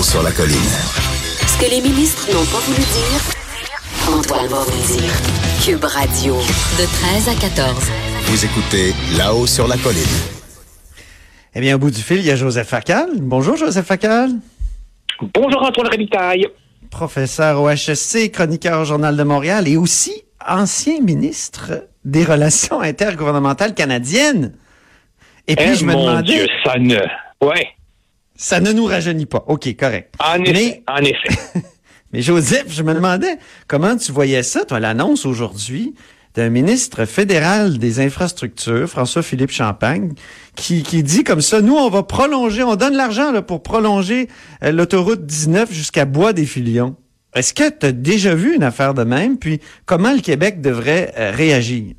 Là-haut sur la colline. Ce que les ministres n'ont pas voulu dire, Antoine va vous dire. Cube Radio, de 13 à 14. Vous écoutez Là-haut sur la colline. Eh bien, au bout du fil, il y a Joseph Facal. Bonjour, Joseph Facal. Bonjour, Antoine Révitaille. Professeur au HSC, chroniqueur au Journal de Montréal et aussi ancien ministre des Relations intergouvernementales canadiennes. Et puis, Eh, je me mon demandais... Dieu, ça ne... Ouais, Ça ne nous rajeunit pas. OK, correct. en effet, Mais- en effet. Mais Joseph, je me demandais comment tu voyais ça, toi, l'annonce aujourd'hui d'un ministre fédéral des infrastructures, François-Philippe Champagne, qui, qui dit comme ça, nous, on va prolonger, on donne l'argent là, pour prolonger euh, l'autoroute 19 jusqu'à Bois-des-Filions. Est-ce que tu as déjà vu une affaire de même? Puis comment le Québec devrait euh, réagir?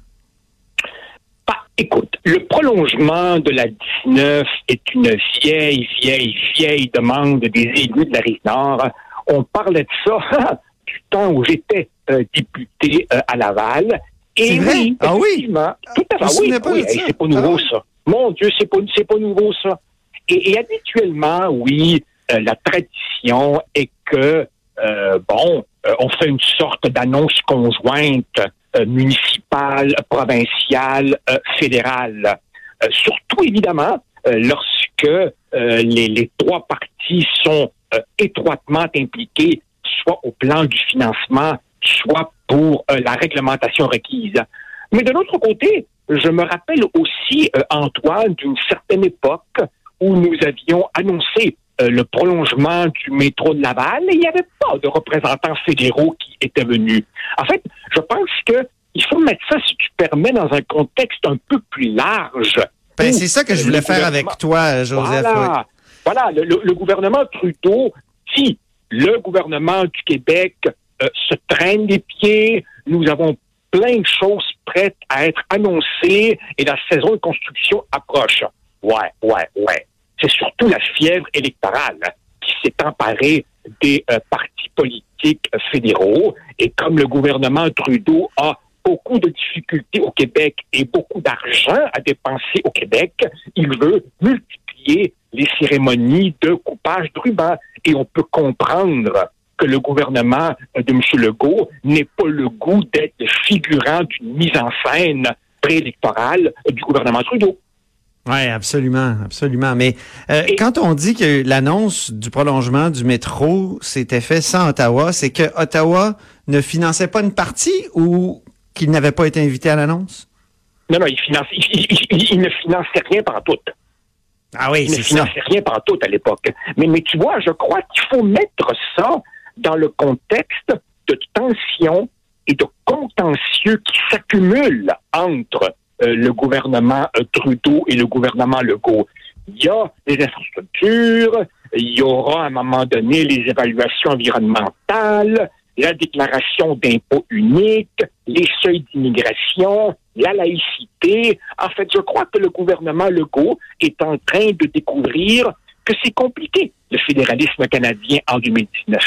Écoute, le prolongement de la 19 est une vieille, vieille, vieille demande des élus de la Rive-Nord. On parlait de ça du temps où j'étais euh, député euh, à Laval. Et vrai? oui, Ah oui? effectivement, tout à fait. Oui, pas oui, hey, ça. c'est pas nouveau, Ah. ça. Mon Dieu, c'est pas, c'est pas nouveau, ça. Et, et habituellement, oui, euh, la tradition est que, bon, on fait une sorte d'annonce conjointe municipale, provinciale, euh, fédérale. Euh, surtout, évidemment, euh, lorsque euh, les, les trois parties sont euh, étroitement impliquées, soit au plan du financement, soit pour euh, la réglementation requise. Mais de l'autre côté, je me rappelle aussi, euh, Antoine, d'une certaine époque où nous avions annoncé euh, le prolongement du métro de Laval et il n'y avait pas de représentants fédéraux qui étaient venus. En fait, je pense que il faut mettre ça, si tu permets, dans un contexte un peu plus large. Ben, c'est ça que je voulais faire avec toi, Joseph. oui. voilà. Le, gouvernement Trudeau, si le gouvernement du Québec euh, se traîne des pieds, nous avons plein de choses prêtes à être annoncées et la saison de construction approche. Ouais, ouais, ouais. C'est surtout la fièvre électorale qui s'est emparée des euh, partis politiques euh, fédéraux. Et comme le gouvernement Trudeau a beaucoup de difficultés au Québec et beaucoup d'argent à dépenser au Québec, il veut multiplier les cérémonies de coupage de ruban. Et on peut comprendre que le gouvernement de M. Legault n'ait pas le goût d'être figurant d'une mise en scène préélectorale du gouvernement Trudeau. Oui, absolument, absolument. Mais euh, Et- quand on dit que l'annonce du prolongement du métro s'était fait sans Ottawa, c'est que Ottawa ne finançait pas une partie ou qu'il n'avait pas été invité à l'annonce? Non, non, il, finance, il, il- il- il ne finançait rien par tout. Ah oui, Il ne ça. finançait rien par tout à l'époque. Mais, mais tu vois, je crois qu'il faut mettre ça dans le contexte de tensions et de contentieux qui s'accumulent entre le gouvernement euh, Trudeau et le gouvernement Legault. Il y a les infrastructures, il y aura à un moment donné les évaluations environnementales, la déclaration d'impôt unique, les seuils d'immigration, la laïcité. En fait, je crois que le gouvernement Legault est en train de découvrir que c'est compliqué, le fédéralisme canadien en 2019.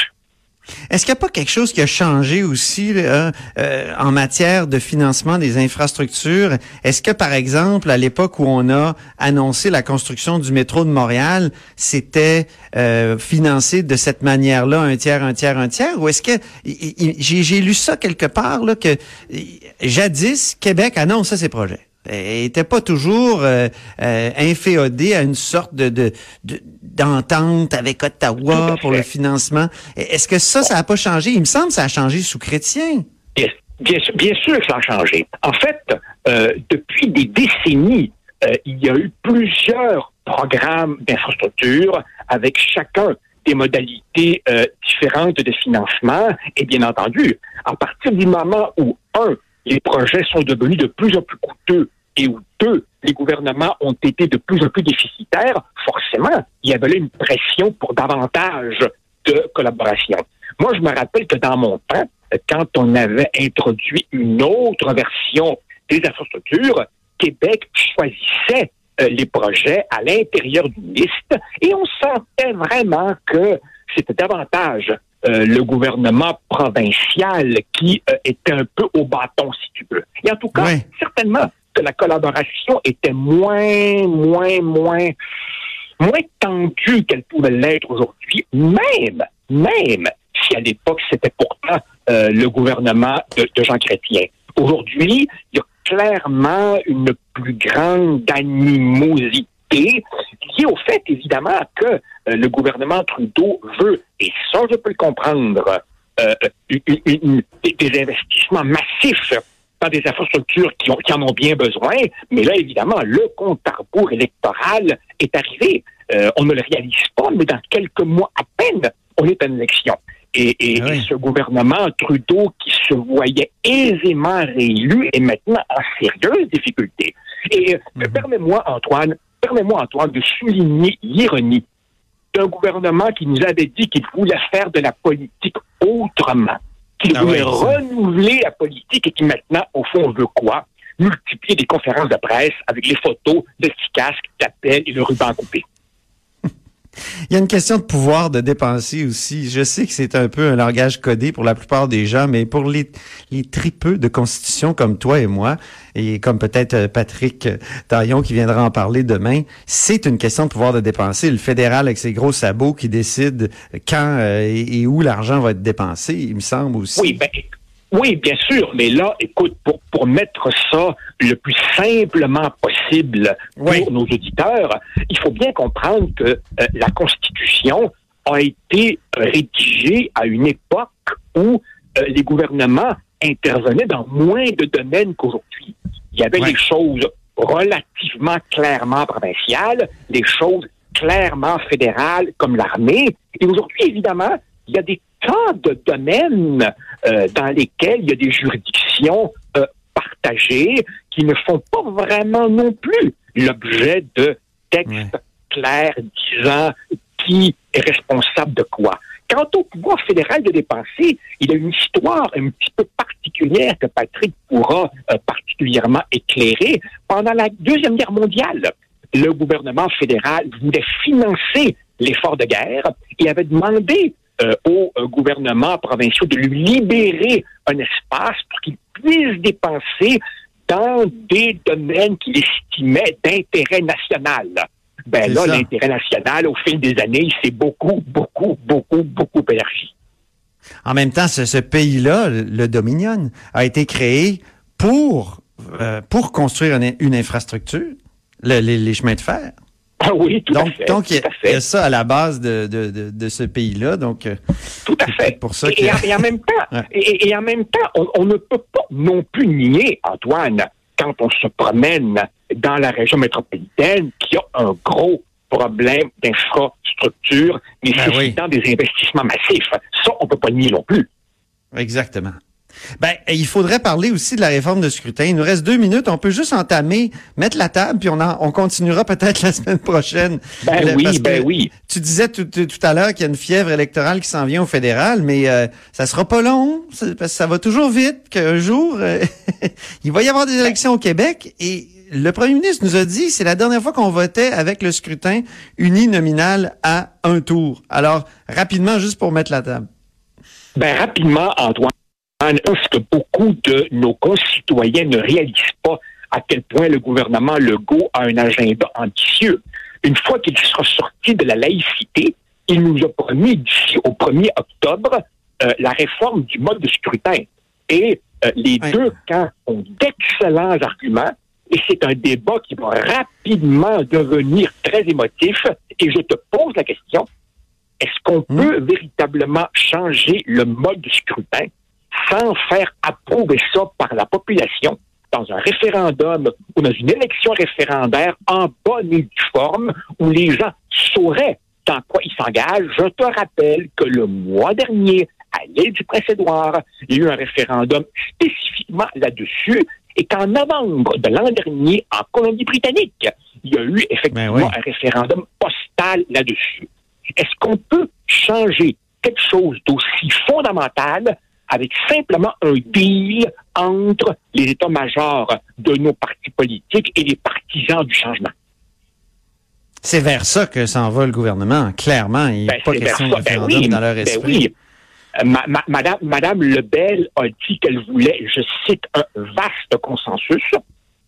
Est-ce qu'il n'y a pas quelque chose qui a changé aussi là, euh, en matière de financement des infrastructures? Est-ce que, par exemple, à l'époque où on a annoncé la construction du métro de Montréal, c'était euh, financé de cette manière-là, un tiers, un tiers, un tiers? Ou est-ce que j'ai lu ça quelque part là que euh, jadis Québec annonce ses projets? Était pas toujours euh, euh, inféodé à une sorte de de- de- d'entente avec Ottawa pour le financement. Est-ce que ça, ça n'a pas changé? Il me semble que ça a changé sous Chrétien. Bien, bien sûr, bien sûr que ça a changé. En fait, euh, depuis des décennies, euh, il y a eu plusieurs programmes d'infrastructure avec chacun des modalités euh, différentes de financement. Et bien entendu, à partir du moment où, un, les projets sont devenus de plus en plus coûteux et où, deux, les gouvernements ont été de plus en plus déficitaires, forcément, il y avait là une pression pour davantage de collaboration. Moi, je me rappelle que dans mon temps, quand on avait introduit une autre version des infrastructures, Québec choisissait euh, les projets à l'intérieur d'une liste et on sentait vraiment que c'était davantage euh, le gouvernement provincial qui euh, était un peu au bâton, si tu veux. Et en tout cas, certainement que la collaboration était moins, moins, moins, moins tendue qu'elle pouvait l'être aujourd'hui, même, même si à l'époque c'était pourtant le gouvernement de, de Jean Chrétien. Aujourd'hui, il y a clairement une plus grande animosité liée au fait, évidemment, que euh, le gouvernement Trudeau veut, et ça, je peux le comprendre, euh, des investissements massifs des infrastructures qui, ont, qui, en ont bien besoin. Mais là, évidemment, le compte à rebours électoral est arrivé. Euh, on ne le réalise pas, mais dans quelques mois à peine, on est en élection. Et, ah ce gouvernement Trudeau qui se voyait aisément réélu est maintenant en sérieuse difficulté. Et euh, mhm. permets-moi, Antoine, permets-moi, Antoine, de souligner l'ironie d'un gouvernement qui nous avait dit qu'il voulait faire de la politique autrement, qu'il ah voulait renouveler la politique et qui maintenant, au fond, veut quoi? Multiplier des conférences de presse avec les photos de casque, d'appel et le ruban coupé. Il y a une question de pouvoir de dépenser aussi. Je sais que c'est un peu un langage codé pour la plupart des gens, mais pour les, les tripeux de constitution comme toi et moi, et comme peut-être euh, Patrick Taillon qui viendra en parler demain, c'est une question de pouvoir de dépenser. Le fédéral avec ses gros sabots qui décide quand euh, et, où l'argent va être dépensé, il me semble aussi. Oui, ben, oui, bien sûr, mais là, écoute, pour, pour mettre ça le plus simplement possible pour nos auditeurs, il faut bien comprendre que euh, la Constitution a été rédigée à une époque où euh, les gouvernements intervenaient dans moins de domaines qu'aujourd'hui. Il y avait des choses relativement clairement provinciales, des choses clairement fédérales comme l'armée. Et aujourd'hui, évidemment, il y a des tas de domaines euh, dans lesquels il y a des juridictions euh, partagées qui ne font pas vraiment non plus l'objet de textes clairs disant qui est responsable de quoi. Quant au pouvoir fédéral de dépenser, il y a une histoire un petit peu particulière que Patrick pourra euh, particulièrement éclairer. Pendant la Deuxième Guerre mondiale, le gouvernement fédéral voulait financer l'effort de guerre et avait demandé euh, aux euh, gouvernements provinciaux de lui libérer un espace pour qu'il puisse dépenser dans des domaines qu'il estimait d'intérêt national. Ben là, l'intérêt national, au fil des années, il s'est beaucoup, beaucoup, beaucoup, beaucoup élargi. En même temps, ce, pays-là, le Dominion, a été créé pour, euh, pour construire une, infrastructure, les chemins de fer. Ah oui, tout donc, à fait. Donc, il y, a ça à la base de, de, de, ce pays-là. Donc, euh, tout à fait. Pour ça et, en même temps, et, en même temps, on, ne peut pas non plus nier, Antoine, quand on se promène dans la région métropolitaine, qu'il y a un gros problème d'infrastructure nécessitant ben des investissements massifs. Ça, on peut pas nier non plus. Exactement. Ben, il faudrait parler aussi de la réforme de scrutin. Il nous reste deux minutes. On peut juste entamer, mettre la table, puis on, on continuera peut-être la semaine prochaine. Ben oui, ben oui. Tu disais tout, à l'heure qu'il y a une fièvre électorale qui s'en vient au fédéral, mais euh, ça sera pas long, parce que ça va toujours vite, qu'un jour, euh, il va y avoir des élections au Québec et le premier ministre nous a dit c'est la dernière fois qu'on votait avec le scrutin uninominal à un tour. Alors, rapidement, juste pour mettre la table. Ben, rapidement, Antoine ce que beaucoup de nos concitoyens ne réalisent pas à quel point le gouvernement Legault a un agenda ambitieux. Une fois qu'il sera sorti de la laïcité, il nous a promis d'ici au 1er octobre euh, la réforme du mode de scrutin. Et euh, les deux camps ont d'excellents arguments et c'est un débat qui va rapidement devenir très émotif. Et je te pose la question, est-ce qu'on hmm. peut véritablement changer le mode de scrutin? Sans faire approuver ça par la population dans un référendum ou dans une élection référendaire en bonne et due forme où les gens sauraient dans quoi ils s'engagent. Je te rappelle que le mois dernier, à l'île du Prince-Édouard, il y a eu un référendum spécifiquement là-dessus et qu'en novembre de l'an dernier, en Colombie-Britannique, il y a eu effectivement ben un référendum postal là-dessus. Est-ce qu'on peut changer quelque chose d'aussi fondamental avec simplement un deal entre les états-majors de nos partis politiques et les partisans du changement. C'est vers ça que s'en va le gouvernement, clairement. Il n'y a Ben, pas question de. Ben référendum oui, dans leur ben esprit. oui. Euh, ma- ma- Madame, Madame Lebel a dit qu'elle voulait, je cite, un vaste consensus,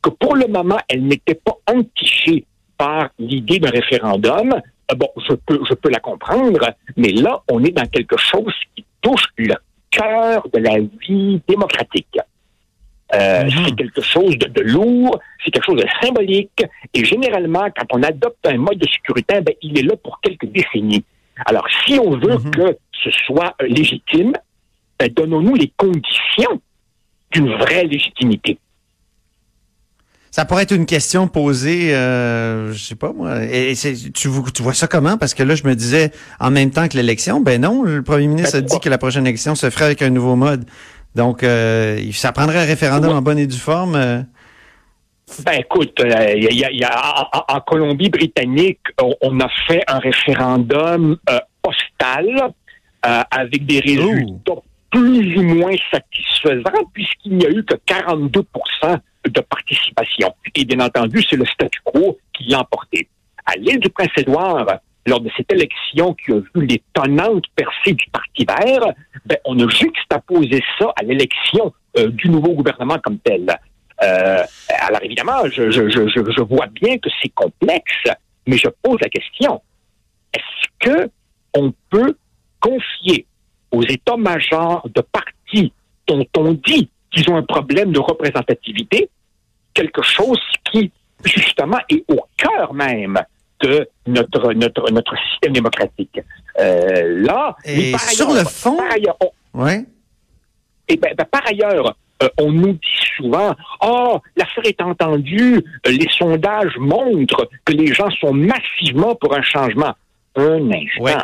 que pour le moment, elle n'était pas entichée par l'idée d'un référendum. Euh, Bon, je peux, je peux la comprendre, mais là, on est dans quelque chose qui touche le cœur de la vie démocratique. Euh, Mhm. C'est quelque chose de, de lourd, c'est quelque chose de symbolique, et généralement, quand on adopte un mode de scrutin, ben, il est là pour quelques décennies. Alors, si on veut Mhm. que ce soit légitime, ben, donnons-nous les conditions d'une vraie légitimité. Ça pourrait être une question posée, euh, je sais pas moi. Et tu, vo- tu vois ça comment? Parce que là, je me disais en même temps que l'élection, ben non, le premier ministre Ben, a dit que la prochaine élection se ferait avec un nouveau mode. Donc, euh, ça prendrait un référendum en bonne et due forme. euh. Ben écoute, euh, y a- il y a- en, en Colombie-Britannique, on, on a fait un référendum postal euh, avec des résultats plus ou moins satisfaisants puisqu'il n'y a eu que 42 de participation. Et bien entendu, c'est le statu quo qui l'a emporté. À l'île du Prince-Édouard, lors de cette élection qui a vu l'étonnante percée du Parti vert, ben, on a juxtaposé ça à l'élection euh, du nouveau gouvernement comme tel. Euh, alors évidemment, je, je, je, je- je vois bien que c'est complexe, mais je pose la question est-ce que on peut confier aux états-majors de partis dont on dit qu'ils ont un problème de représentativité quelque chose qui justement est au cœur même de notre notre notre système démocratique. Euh, là, Et par sur ailleurs- le fond- par ailleurs, on- Ouais. et ben, ben, par ailleurs, euh, on nous dit souvent, oh, l'affaire est entendue, euh, les sondages montrent que les gens sont massivement pour un changement. Un instant. Ouais.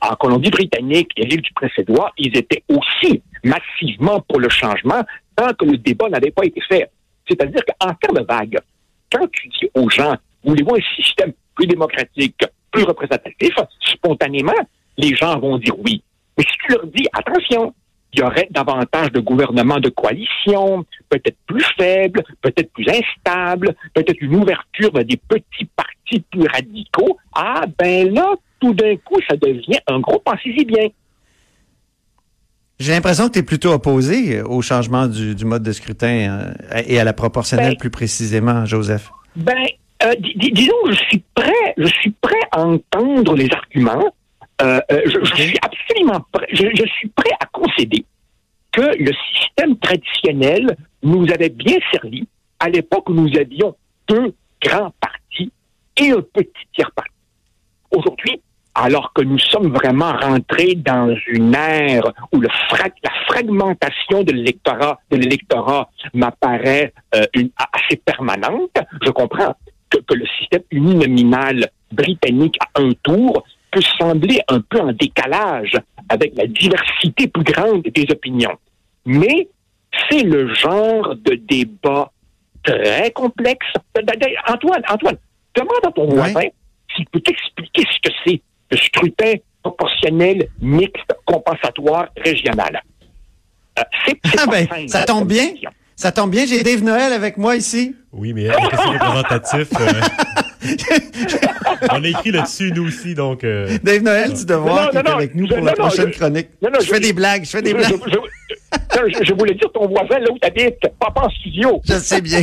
En Colombie-Britannique et l'île du Prince-Édouard, ils étaient aussi massivement pour le changement tant que le débat n'avait pas été fait. C'est-à-dire qu'en termes vagues, quand tu dis aux gens, voulez-vous un système plus démocratique, plus représentatif, spontanément, les gens vont dire oui. Mais si tu leur dis, attention, il y aurait davantage de gouvernements de coalition, peut-être plus faibles, peut-être plus instables, peut-être une ouverture vers des petits partis plus radicaux. Ah, ben là, tout d'un coup, ça devient un gros pensez-y bien. J'ai l'impression que tu es plutôt opposé au changement du, du mode de scrutin euh, et à la proportionnelle Ben- plus précisément, Joseph. Ben, euh, dis- dis- disons, je suis prêt, je suis prêt à entendre les arguments. Euh, euh, je, je suis absolument prêt. Je, je suis prêt à concéder que le système traditionnel nous avait bien servi à l'époque où nous avions deux grands partis et un petit alors que nous sommes vraiment rentrés dans une ère où le fra- la fragmentation de l'électorat de l'électorat m'apparaît euh, une- assez permanente, je comprends que, que le système uninominal britannique à un tour peut sembler un peu en décalage avec la diversité plus grande des opinions. Mais c'est le genre de débat très complexe. D'ailleurs, Antoine, Antoine, demande à ton voisin s'il peut t'expliquer ce que c'est le scrutin proportionnel mixte compensatoire régional. Euh, c'est, c'est Ah pas ben, simple, ça comme tombe bien. Ça tombe bien, j'ai Dave Noël avec moi ici. Oui, mais c'est représentatif? euh? On a écrit là-dessus, nous aussi, donc... euh, Dave Noël du Devoir non, avec nous je- pour la non, prochaine je- chronique. non, non, je fais des blagues, je fais des Je, blagues. je- je- je- je voulais dire ton voisin là où t'habites, pas en studio. Je sais bien.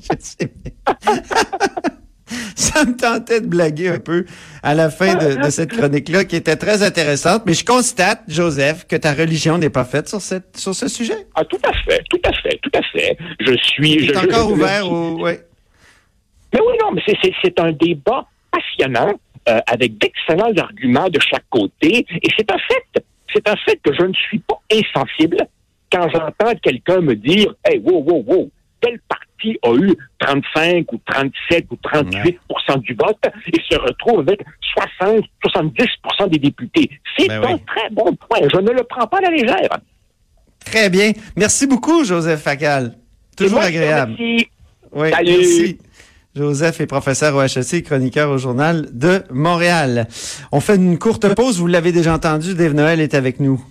Je sais bien. Ça me tentait de blaguer un peu à la fin de, de cette chronique-là qui était très intéressante, mais je constate, Joseph, que ta religion n'est pas faite sur, cette, sur ce sujet. Ah, tout à fait, tout à fait, tout à fait. Je suis. Je- encore je- ouvert au... Ouais. Mais oui, non, mais c'est- c'est c'est un débat passionnant euh, avec d'excellents arguments de chaque côté. Et c'est un fait, c'est un fait que je ne suis pas insensible quand j'entends quelqu'un me dire, hey, wow, wow, wow, tel parti a eu 35 ou 37 ou 38 du vote et se retrouve avec 60, 70 des députés. C'est Ben un oui. très bon point. Je ne le prends pas à la légère. Très bien. Merci beaucoup, Joseph Facal. Toujours moi, agréable. remercie. Oui, Salut. merci. Joseph est professeur au HEC chroniqueur au Journal de Montréal. On fait une courte pause. Vous l'avez déjà entendu, Dave Noël est avec nous.